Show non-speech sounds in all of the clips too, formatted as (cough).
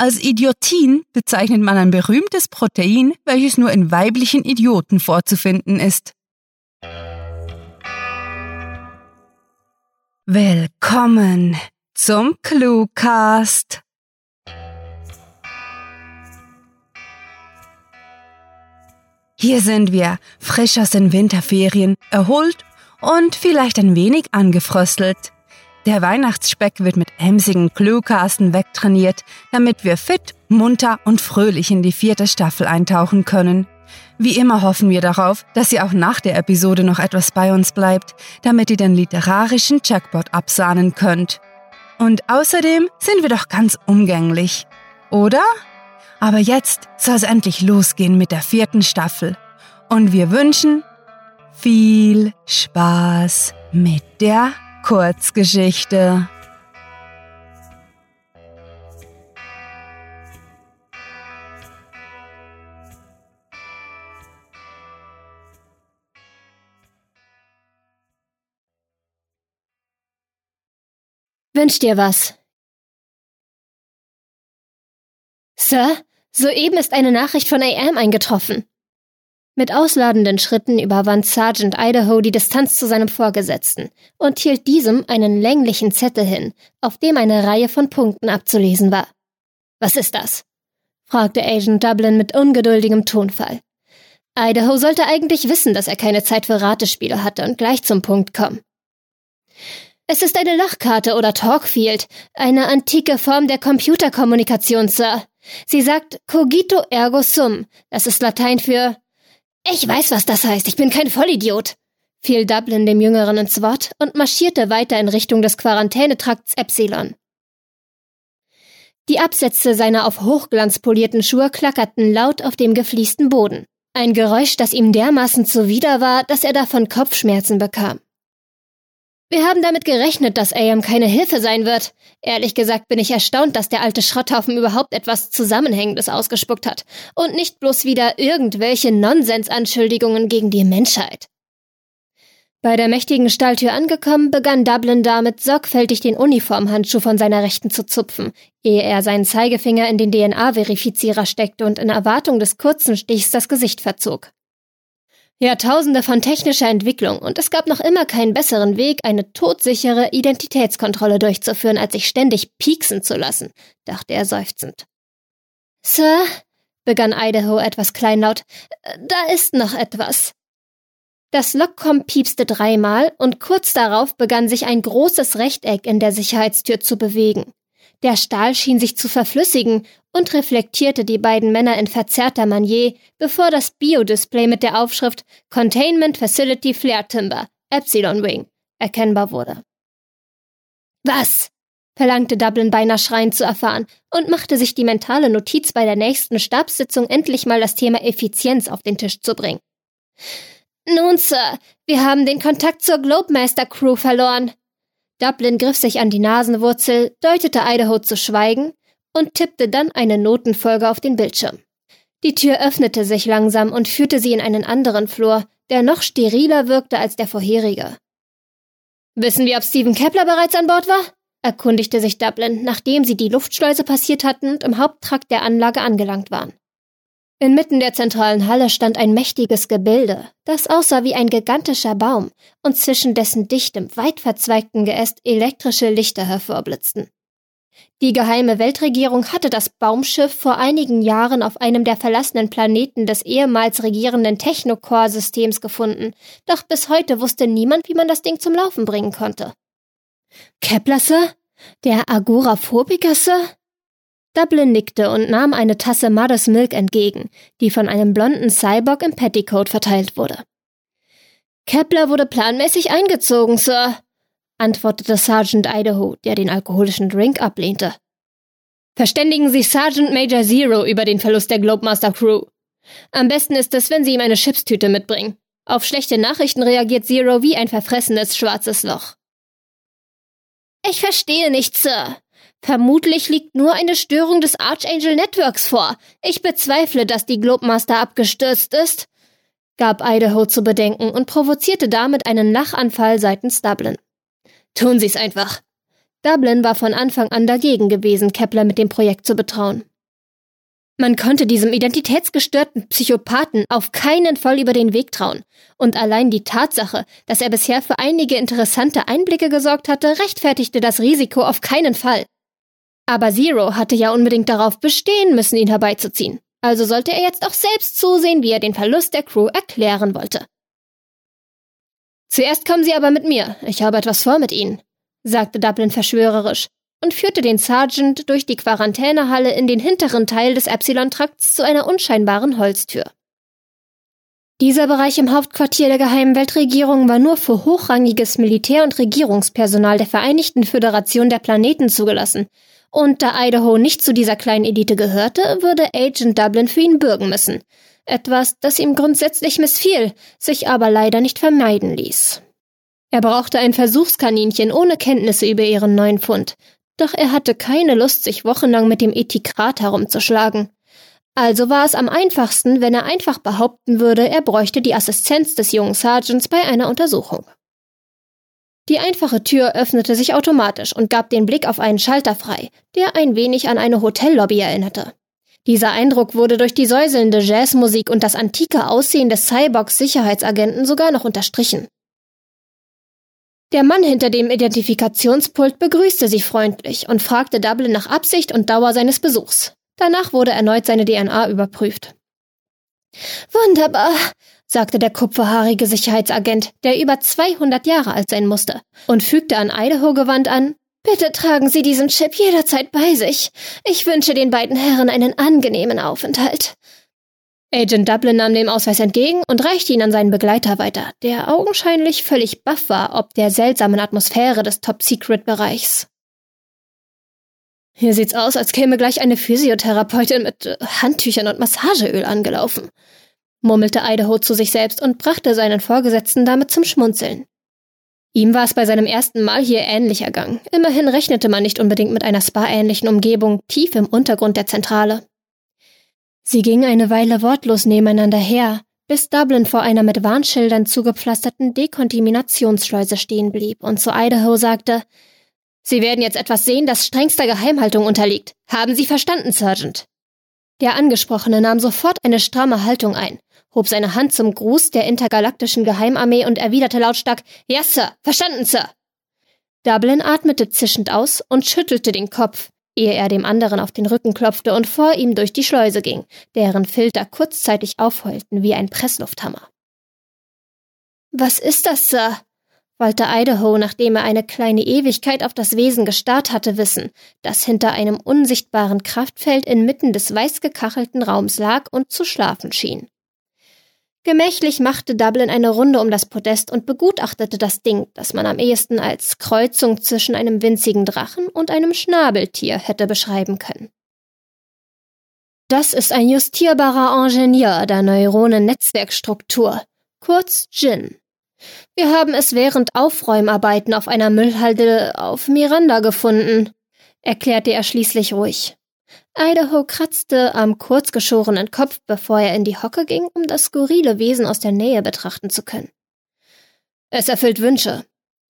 Als Idiotin bezeichnet man ein berühmtes Protein, welches nur in weiblichen Idioten vorzufinden ist. Willkommen zum Cluecast. Hier sind wir, frisch aus den Winterferien, erholt und vielleicht ein wenig angefröstelt. Der Weihnachtsspeck wird mit emsigen Cluecasten wegtrainiert, damit wir fit, munter und fröhlich in die vierte Staffel eintauchen können. Wie immer hoffen wir darauf, dass ihr auch nach der Episode noch etwas bei uns bleibt, damit ihr den literarischen Jackpot absahnen könnt. Und außerdem sind wir doch ganz umgänglich. Oder? Aber jetzt soll es endlich losgehen mit der vierten Staffel. Und wir wünschen viel Spaß mit der Kurzgeschichte. Wünsch dir was. Sir, soeben ist eine Nachricht von AM eingetroffen. Mit ausladenden Schritten überwand Sergeant Idaho die Distanz zu seinem Vorgesetzten und hielt diesem einen länglichen Zettel hin, auf dem eine Reihe von Punkten abzulesen war. Was ist das? fragte Agent Dublin mit ungeduldigem Tonfall. Idaho sollte eigentlich wissen, dass er keine Zeit für Ratespiele hatte und gleich zum Punkt kommen. Es ist eine Lachkarte oder Talkfield, eine antike Form der Computerkommunikation, Sir. Sie sagt cogito ergo sum. Das ist Latein für Ich weiß, was das heißt. Ich bin kein Vollidiot. fiel Dublin dem Jüngeren ins Wort und marschierte weiter in Richtung des Quarantänetrakts Epsilon. Die Absätze seiner auf Hochglanz polierten Schuhe klackerten laut auf dem gefliesten Boden. Ein Geräusch, das ihm dermaßen zuwider war, dass er davon Kopfschmerzen bekam. Wir haben damit gerechnet, dass AM keine Hilfe sein wird. Ehrlich gesagt bin ich erstaunt, dass der alte Schrotthaufen überhaupt etwas Zusammenhängendes ausgespuckt hat und nicht bloß wieder irgendwelche Nonsensanschuldigungen gegen die Menschheit. Bei der mächtigen Stalltür angekommen, begann Dublin damit, sorgfältig den Uniformhandschuh von seiner Rechten zu zupfen, ehe er seinen Zeigefinger in den DNA-Verifizierer steckte und in Erwartung des kurzen Stichs das Gesicht verzog. Jahrtausende von technischer Entwicklung und es gab noch immer keinen besseren Weg, eine todsichere Identitätskontrolle durchzuführen, als sich ständig pieksen zu lassen, dachte er seufzend. Sir, begann Idaho etwas kleinlaut, da ist noch etwas. Das Lokkom piepste dreimal und kurz darauf begann sich ein großes Rechteck in der Sicherheitstür zu bewegen. Der Stahl schien sich zu verflüssigen und reflektierte die beiden Männer in verzerrter Manier, bevor das Biodisplay mit der Aufschrift Containment Facility Flare Timber, Epsilon Wing, erkennbar wurde. Was? verlangte Dublin beinahe schreiend zu erfahren und machte sich die mentale Notiz bei der nächsten Stabssitzung endlich mal das Thema Effizienz auf den Tisch zu bringen. Nun, Sir, wir haben den Kontakt zur Globemaster Crew verloren. Dublin griff sich an die Nasenwurzel, deutete Idaho zu schweigen und tippte dann eine Notenfolge auf den Bildschirm. Die Tür öffnete sich langsam und führte sie in einen anderen Flur, der noch steriler wirkte als der vorherige. Wissen wir, ob Stephen Kepler bereits an Bord war? erkundigte sich Dublin, nachdem sie die Luftschleuse passiert hatten und im Haupttrakt der Anlage angelangt waren. Inmitten der zentralen Halle stand ein mächtiges Gebilde, das aussah wie ein gigantischer Baum und zwischen dessen dichtem, weit verzweigten Geäst elektrische Lichter hervorblitzten. Die geheime Weltregierung hatte das Baumschiff vor einigen Jahren auf einem der verlassenen Planeten des ehemals regierenden Technocore-Systems gefunden, doch bis heute wusste niemand, wie man das Ding zum Laufen bringen konnte. Kepler, Sir? Der Agoraphobiker, Sir? Dublin nickte und nahm eine Tasse Mother's Milk entgegen, die von einem blonden Cyborg im Petticoat verteilt wurde. Kepler wurde planmäßig eingezogen, Sir, antwortete Sergeant Idaho, der den alkoholischen Drink ablehnte. Verständigen Sie Sergeant Major Zero über den Verlust der Globemaster Crew. Am besten ist es, wenn Sie ihm eine Chipstüte mitbringen. Auf schlechte Nachrichten reagiert Zero wie ein verfressenes schwarzes Loch. Ich verstehe nicht, Sir, Vermutlich liegt nur eine Störung des Archangel Networks vor. Ich bezweifle, dass die Globemaster abgestürzt ist, gab Idaho zu bedenken und provozierte damit einen Lachanfall seitens Dublin. Tun Sie's einfach. Dublin war von Anfang an dagegen gewesen, Kepler mit dem Projekt zu betrauen. Man konnte diesem identitätsgestörten Psychopathen auf keinen Fall über den Weg trauen. Und allein die Tatsache, dass er bisher für einige interessante Einblicke gesorgt hatte, rechtfertigte das Risiko auf keinen Fall. Aber Zero hatte ja unbedingt darauf bestehen müssen, ihn herbeizuziehen. Also sollte er jetzt auch selbst zusehen, wie er den Verlust der Crew erklären wollte. Zuerst kommen Sie aber mit mir. Ich habe etwas vor mit Ihnen, sagte Dublin verschwörerisch und führte den Sergeant durch die Quarantänehalle in den hinteren Teil des Epsilon-Trakts zu einer unscheinbaren Holztür. Dieser Bereich im Hauptquartier der Geheimen Weltregierung war nur für hochrangiges Militär- und Regierungspersonal der Vereinigten Föderation der Planeten zugelassen, und da Idaho nicht zu dieser kleinen Elite gehörte, würde Agent Dublin für ihn bürgen müssen. Etwas, das ihm grundsätzlich missfiel, sich aber leider nicht vermeiden ließ. Er brauchte ein Versuchskaninchen ohne Kenntnisse über ihren neuen Fund, doch er hatte keine Lust, sich wochenlang mit dem Ethikrat herumzuschlagen. Also war es am einfachsten, wenn er einfach behaupten würde, er bräuchte die Assistenz des jungen Sergeants bei einer Untersuchung. Die einfache Tür öffnete sich automatisch und gab den Blick auf einen Schalter frei, der ein wenig an eine Hotellobby erinnerte. Dieser Eindruck wurde durch die säuselnde Jazzmusik und das antike Aussehen des Cyborgs-Sicherheitsagenten sogar noch unterstrichen. Der Mann hinter dem Identifikationspult begrüßte sie freundlich und fragte Dublin nach Absicht und Dauer seines Besuchs. Danach wurde erneut seine DNA überprüft. Wunderbar, sagte der kupferhaarige Sicherheitsagent, der über 200 Jahre alt sein musste, und fügte an Idaho gewandt an, Bitte tragen Sie diesen Chip jederzeit bei sich. Ich wünsche den beiden Herren einen angenehmen Aufenthalt. Agent Dublin nahm den Ausweis entgegen und reichte ihn an seinen Begleiter weiter, der augenscheinlich völlig baff war ob der seltsamen Atmosphäre des Top-Secret-Bereichs. Hier sieht's aus, als käme gleich eine Physiotherapeutin mit äh, Handtüchern und Massageöl angelaufen, murmelte Idaho zu sich selbst und brachte seinen Vorgesetzten damit zum Schmunzeln. Ihm war es bei seinem ersten Mal hier ähnlich ergangen. Immerhin rechnete man nicht unbedingt mit einer spa-ähnlichen Umgebung tief im Untergrund der Zentrale. Sie gingen eine Weile wortlos nebeneinander her, bis Dublin vor einer mit Warnschildern zugepflasterten Dekontaminationsschleuse stehen blieb und zu Idaho sagte, Sie werden jetzt etwas sehen, das strengster Geheimhaltung unterliegt. Haben Sie verstanden, Sergeant? Der Angesprochene nahm sofort eine stramme Haltung ein, hob seine Hand zum Gruß der intergalaktischen Geheimarmee und erwiderte lautstark, Ja, Sir, verstanden, Sir. Dublin atmete zischend aus und schüttelte den Kopf, ehe er dem anderen auf den Rücken klopfte und vor ihm durch die Schleuse ging, deren Filter kurzzeitig aufheulten wie ein Presslufthammer. Was ist das, Sir? wollte Idaho, nachdem er eine kleine Ewigkeit auf das Wesen gestarrt hatte, wissen, das hinter einem unsichtbaren Kraftfeld inmitten des weiß gekachelten Raums lag und zu schlafen schien. Gemächlich machte Dublin eine Runde um das Podest und begutachtete das Ding, das man am ehesten als Kreuzung zwischen einem winzigen Drachen und einem Schnabeltier hätte beschreiben können. Das ist ein justierbarer Ingenieur der Neuronen-Netzwerkstruktur, kurz GIN. Wir haben es während Aufräumarbeiten auf einer Müllhalde auf Miranda gefunden, erklärte er schließlich ruhig. Idaho kratzte am kurzgeschorenen Kopf, bevor er in die Hocke ging, um das skurrile Wesen aus der Nähe betrachten zu können. Es erfüllt Wünsche,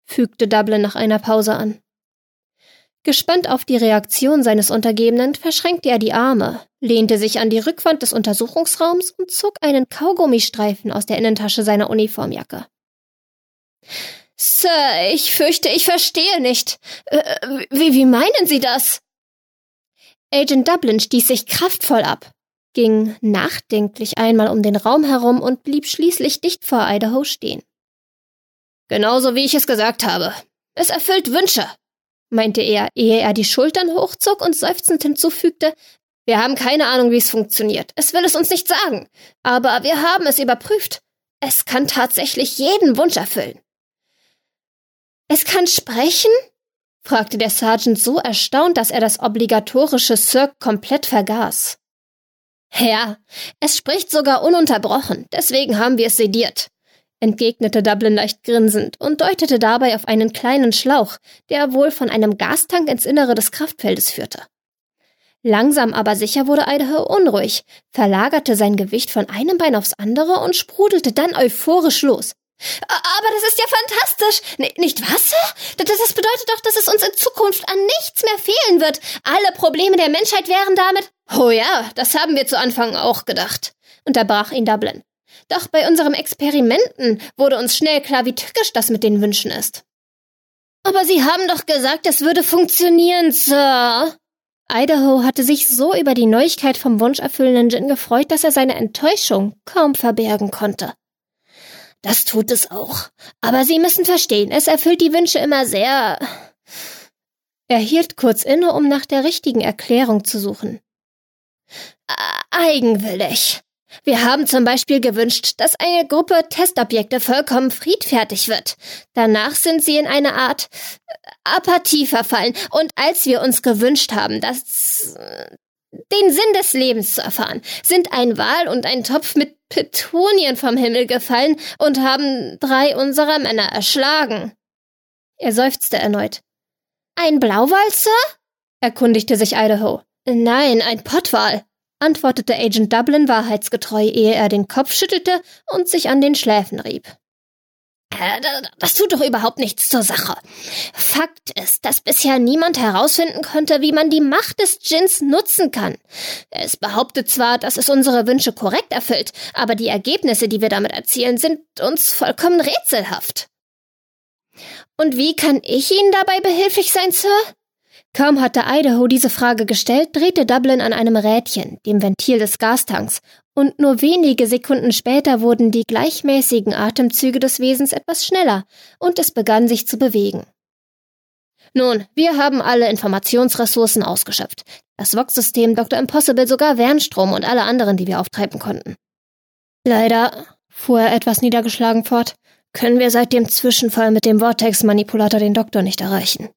fügte Dublin nach einer Pause an. Gespannt auf die Reaktion seines Untergebenen verschränkte er die Arme, lehnte sich an die Rückwand des Untersuchungsraums und zog einen Kaugummistreifen aus der Innentasche seiner Uniformjacke. Sir, ich fürchte, ich verstehe nicht. Äh, wie, wie meinen Sie das? Agent Dublin stieß sich kraftvoll ab, ging nachdenklich einmal um den Raum herum und blieb schließlich dicht vor Idaho stehen. Genauso wie ich es gesagt habe. Es erfüllt Wünsche, meinte er, ehe er die Schultern hochzog und seufzend hinzufügte, wir haben keine Ahnung, wie es funktioniert. Es will es uns nicht sagen. Aber wir haben es überprüft. Es kann tatsächlich jeden Wunsch erfüllen. Es kann sprechen? Fragte der Sergeant so erstaunt, dass er das obligatorische Cirque komplett vergaß. Ja, es spricht sogar ununterbrochen, deswegen haben wir es sediert, entgegnete Dublin leicht grinsend und deutete dabei auf einen kleinen Schlauch, der wohl von einem Gastank ins Innere des Kraftfeldes führte. Langsam aber sicher wurde Idaho unruhig, verlagerte sein Gewicht von einem Bein aufs andere und sprudelte dann euphorisch los. Aber das ist ja fantastisch. N nicht was? Das bedeutet doch, dass es uns in Zukunft an nichts mehr fehlen wird. Alle Probleme der Menschheit wären damit. Oh ja, das haben wir zu Anfang auch gedacht, unterbrach ihn Dublin. Doch bei unserem Experimenten wurde uns schnell klar, wie tückisch das mit den Wünschen ist. Aber Sie haben doch gesagt, es würde funktionieren, Sir. Idaho hatte sich so über die Neuigkeit vom wunscherfüllenden Gin gefreut, dass er seine Enttäuschung kaum verbergen konnte. Das tut es auch. Aber Sie müssen verstehen, es erfüllt die Wünsche immer sehr. Er hielt kurz inne, um nach der richtigen Erklärung zu suchen. Eigenwillig. Wir haben zum Beispiel gewünscht, dass eine Gruppe Testobjekte vollkommen friedfertig wird. Danach sind sie in eine Art äh, Apathie verfallen. Und als wir uns gewünscht haben, dass äh, den Sinn des Lebens zu erfahren, sind ein Wal und ein Topf mit Petunien vom Himmel gefallen und haben drei unserer Männer erschlagen. Er seufzte erneut. Ein Blauwal, Sir? erkundigte sich Idaho. Nein, ein Pottwal antwortete Agent Dublin wahrheitsgetreu, ehe er den Kopf schüttelte und sich an den Schläfen rieb. Äh, das tut doch überhaupt nichts zur Sache. Fakt ist, dass bisher niemand herausfinden konnte, wie man die Macht des Djinns nutzen kann. Es behauptet zwar, dass es unsere Wünsche korrekt erfüllt, aber die Ergebnisse, die wir damit erzielen, sind uns vollkommen rätselhaft. Und wie kann ich Ihnen dabei behilflich sein, Sir? Kaum hatte Idaho diese Frage gestellt, drehte Dublin an einem Rädchen, dem Ventil des Gastanks, und nur wenige Sekunden später wurden die gleichmäßigen Atemzüge des Wesens etwas schneller, und es begann sich zu bewegen. Nun, wir haben alle Informationsressourcen ausgeschöpft. Das Vox-System, Dr. Impossible, sogar Wernstrom und alle anderen, die wir auftreiben konnten. Leider, fuhr er etwas niedergeschlagen fort, können wir seit dem Zwischenfall mit dem Vortex-Manipulator den Doktor nicht erreichen.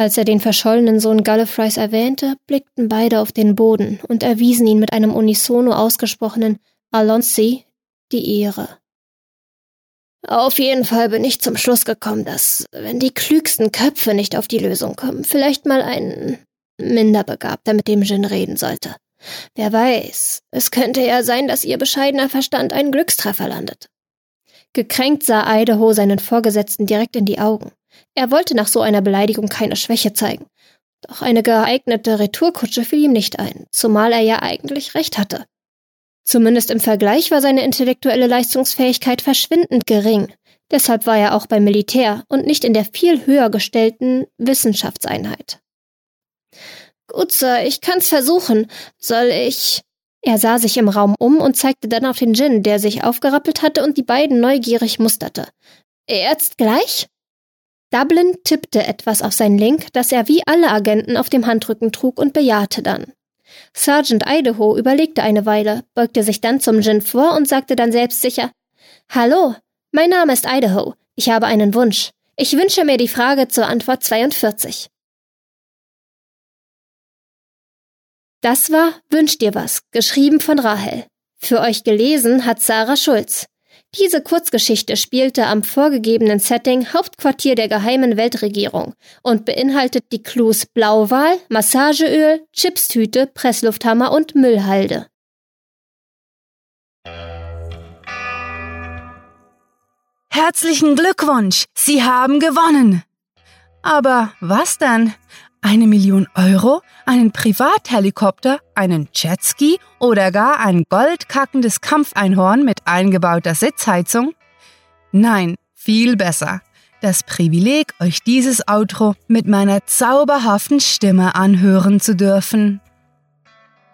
Als er den verschollenen Sohn Gallifreys erwähnte, blickten beide auf den Boden und erwiesen ihn mit einem unisono ausgesprochenen Alonsi die Ehre. Auf jeden Fall bin ich zum Schluss gekommen, dass, wenn die klügsten Köpfe nicht auf die Lösung kommen, vielleicht mal ein Minderbegabter mit dem Gin reden sollte. Wer weiß, es könnte ja sein, dass ihr bescheidener Verstand einen Glückstreffer landet. Gekränkt sah Idaho seinen Vorgesetzten direkt in die Augen. Er wollte nach so einer Beleidigung keine Schwäche zeigen. Doch eine geeignete Retourkutsche fiel ihm nicht ein, zumal er ja eigentlich recht hatte. Zumindest im Vergleich war seine intellektuelle Leistungsfähigkeit verschwindend gering. Deshalb war er auch beim Militär und nicht in der viel höher gestellten Wissenschaftseinheit. Gut, Sir, ich kann's versuchen. Soll ich. Er sah sich im Raum um und zeigte dann auf den Djinn, der sich aufgerappelt hatte und die beiden neugierig musterte. Jetzt gleich? Dublin tippte etwas auf sein Link, das er wie alle Agenten auf dem Handrücken trug und bejahte dann. Sergeant Idaho überlegte eine Weile, beugte sich dann zum Gin vor und sagte dann selbstsicher Hallo, mein Name ist Idaho. Ich habe einen Wunsch. Ich wünsche mir die Frage zur Antwort 42. Das war Wünsch dir was, geschrieben von Rahel. Für euch gelesen hat Sarah Schulz. Diese Kurzgeschichte spielte am vorgegebenen Setting Hauptquartier der geheimen Weltregierung und beinhaltet die Clues Blauwal, Massageöl, Chipstüte, Presslufthammer und Müllhalde. Herzlichen Glückwunsch, Sie haben gewonnen. Aber was dann? Eine Million Euro? Einen Privathelikopter? Einen Jetski? Oder gar ein goldkackendes Kampfeinhorn mit eingebauter Sitzheizung? Nein, viel besser. Das Privileg, euch dieses Outro mit meiner zauberhaften Stimme anhören zu dürfen.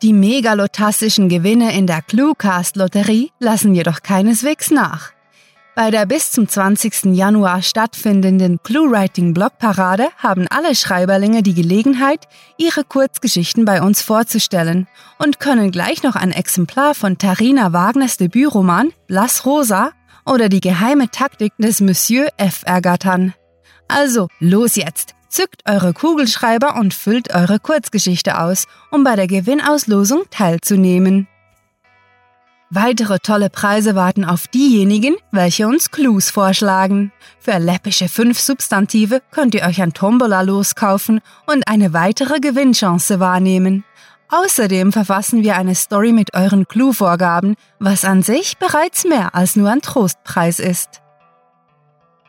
Die megalotastischen Gewinne in der Cluecast-Lotterie lassen jedoch keineswegs nach. Bei der bis zum 20. Januar stattfindenden Clue-Writing-Blogparade haben alle Schreiberlinge die Gelegenheit, ihre Kurzgeschichten bei uns vorzustellen und können gleich noch ein Exemplar von Tarina Wagners Debütroman Blass Rosa oder die geheime Taktik des Monsieur F ergattern. Also, los jetzt! Zückt eure Kugelschreiber und füllt eure Kurzgeschichte aus, um bei der Gewinnauslosung teilzunehmen. Weitere tolle Preise warten auf diejenigen, welche uns Clues vorschlagen. Für läppische fünf Substantive könnt ihr euch ein Tombola loskaufen und eine weitere Gewinnchance wahrnehmen. Außerdem verfassen wir eine Story mit euren Clue-Vorgaben, was an sich bereits mehr als nur ein Trostpreis ist.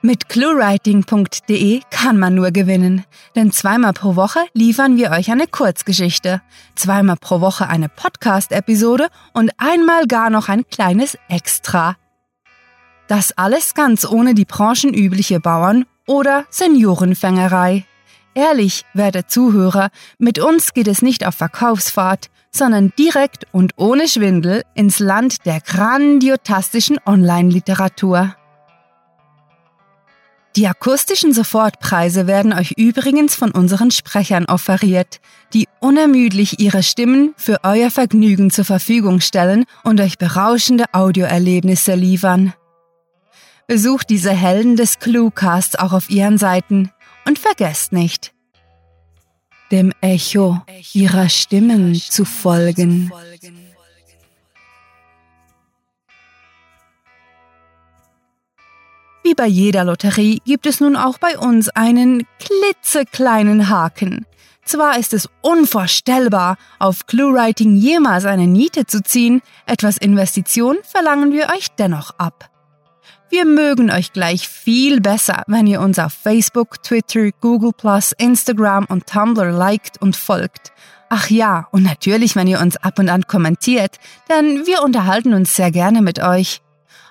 Mit cluewriting.de kann man nur gewinnen, denn zweimal pro Woche liefern wir euch eine Kurzgeschichte, zweimal pro Woche eine Podcast-Episode und einmal gar noch ein kleines Extra. Das alles ganz ohne die branchenübliche Bauern- oder Seniorenfängerei. Ehrlich, werte Zuhörer, mit uns geht es nicht auf Verkaufsfahrt, sondern direkt und ohne Schwindel ins Land der grandiotastischen Online-Literatur. Die akustischen Sofortpreise werden euch übrigens von unseren Sprechern offeriert, die unermüdlich ihre Stimmen für euer Vergnügen zur Verfügung stellen und euch berauschende Audioerlebnisse liefern. Besucht diese Helden des Cluecasts auch auf ihren Seiten und vergesst nicht, dem Echo ihrer Stimmen zu folgen. Wie bei jeder Lotterie gibt es nun auch bei uns einen klitzekleinen Haken. Zwar ist es unvorstellbar, auf ClueWriting jemals eine Niete zu ziehen, etwas Investition verlangen wir euch dennoch ab. Wir mögen euch gleich viel besser, wenn ihr uns auf Facebook, Twitter, Google Instagram und Tumblr liked und folgt. Ach ja, und natürlich, wenn ihr uns ab und an kommentiert, denn wir unterhalten uns sehr gerne mit euch.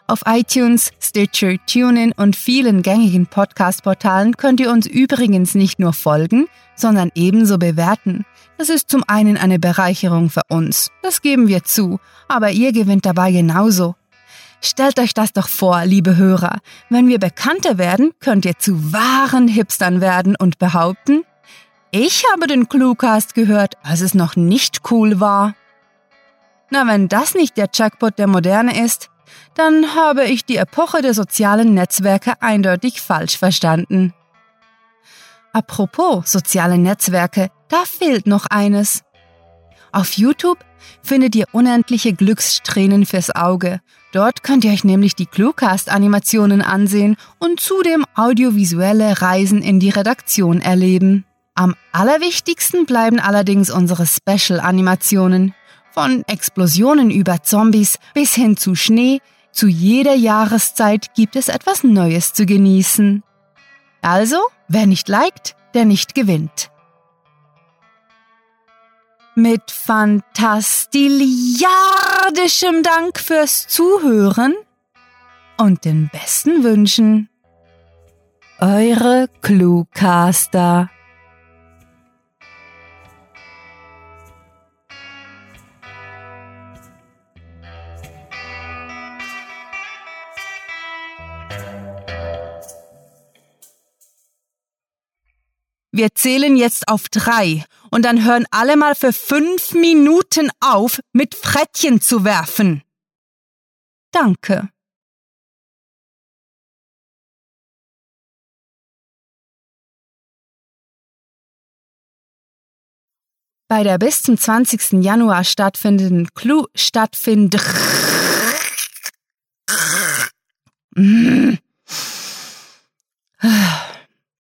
Auf iTunes, Stitcher, TuneIn und vielen gängigen Podcast-Portalen könnt ihr uns übrigens nicht nur folgen, sondern ebenso bewerten. Das ist zum einen eine Bereicherung für uns, das geben wir zu, aber ihr gewinnt dabei genauso. Stellt euch das doch vor, liebe Hörer. Wenn wir bekannter werden, könnt ihr zu wahren Hipstern werden und behaupten, ich habe den Cluecast gehört, als es noch nicht cool war. Na, wenn das nicht der Jackpot der Moderne ist, dann habe ich die Epoche der sozialen Netzwerke eindeutig falsch verstanden. Apropos soziale Netzwerke, da fehlt noch eines. Auf YouTube findet ihr unendliche Glückssträhnen fürs Auge. Dort könnt ihr euch nämlich die Cluecast-Animationen ansehen und zudem audiovisuelle Reisen in die Redaktion erleben. Am allerwichtigsten bleiben allerdings unsere Special-Animationen. Von Explosionen über Zombies bis hin zu Schnee, zu jeder Jahreszeit gibt es etwas Neues zu genießen. Also, wer nicht liked, der nicht gewinnt mit fantastiliardischem Dank fürs Zuhören und den besten Wünschen. Eure Cluecaster. Wir zählen jetzt auf drei und dann hören alle mal für fünf Minuten auf, mit Frettchen zu werfen. Danke. Bei der bis zum 20. Januar stattfindenden Clue stattfindet Mm. (sighs) (sighs) (sighs)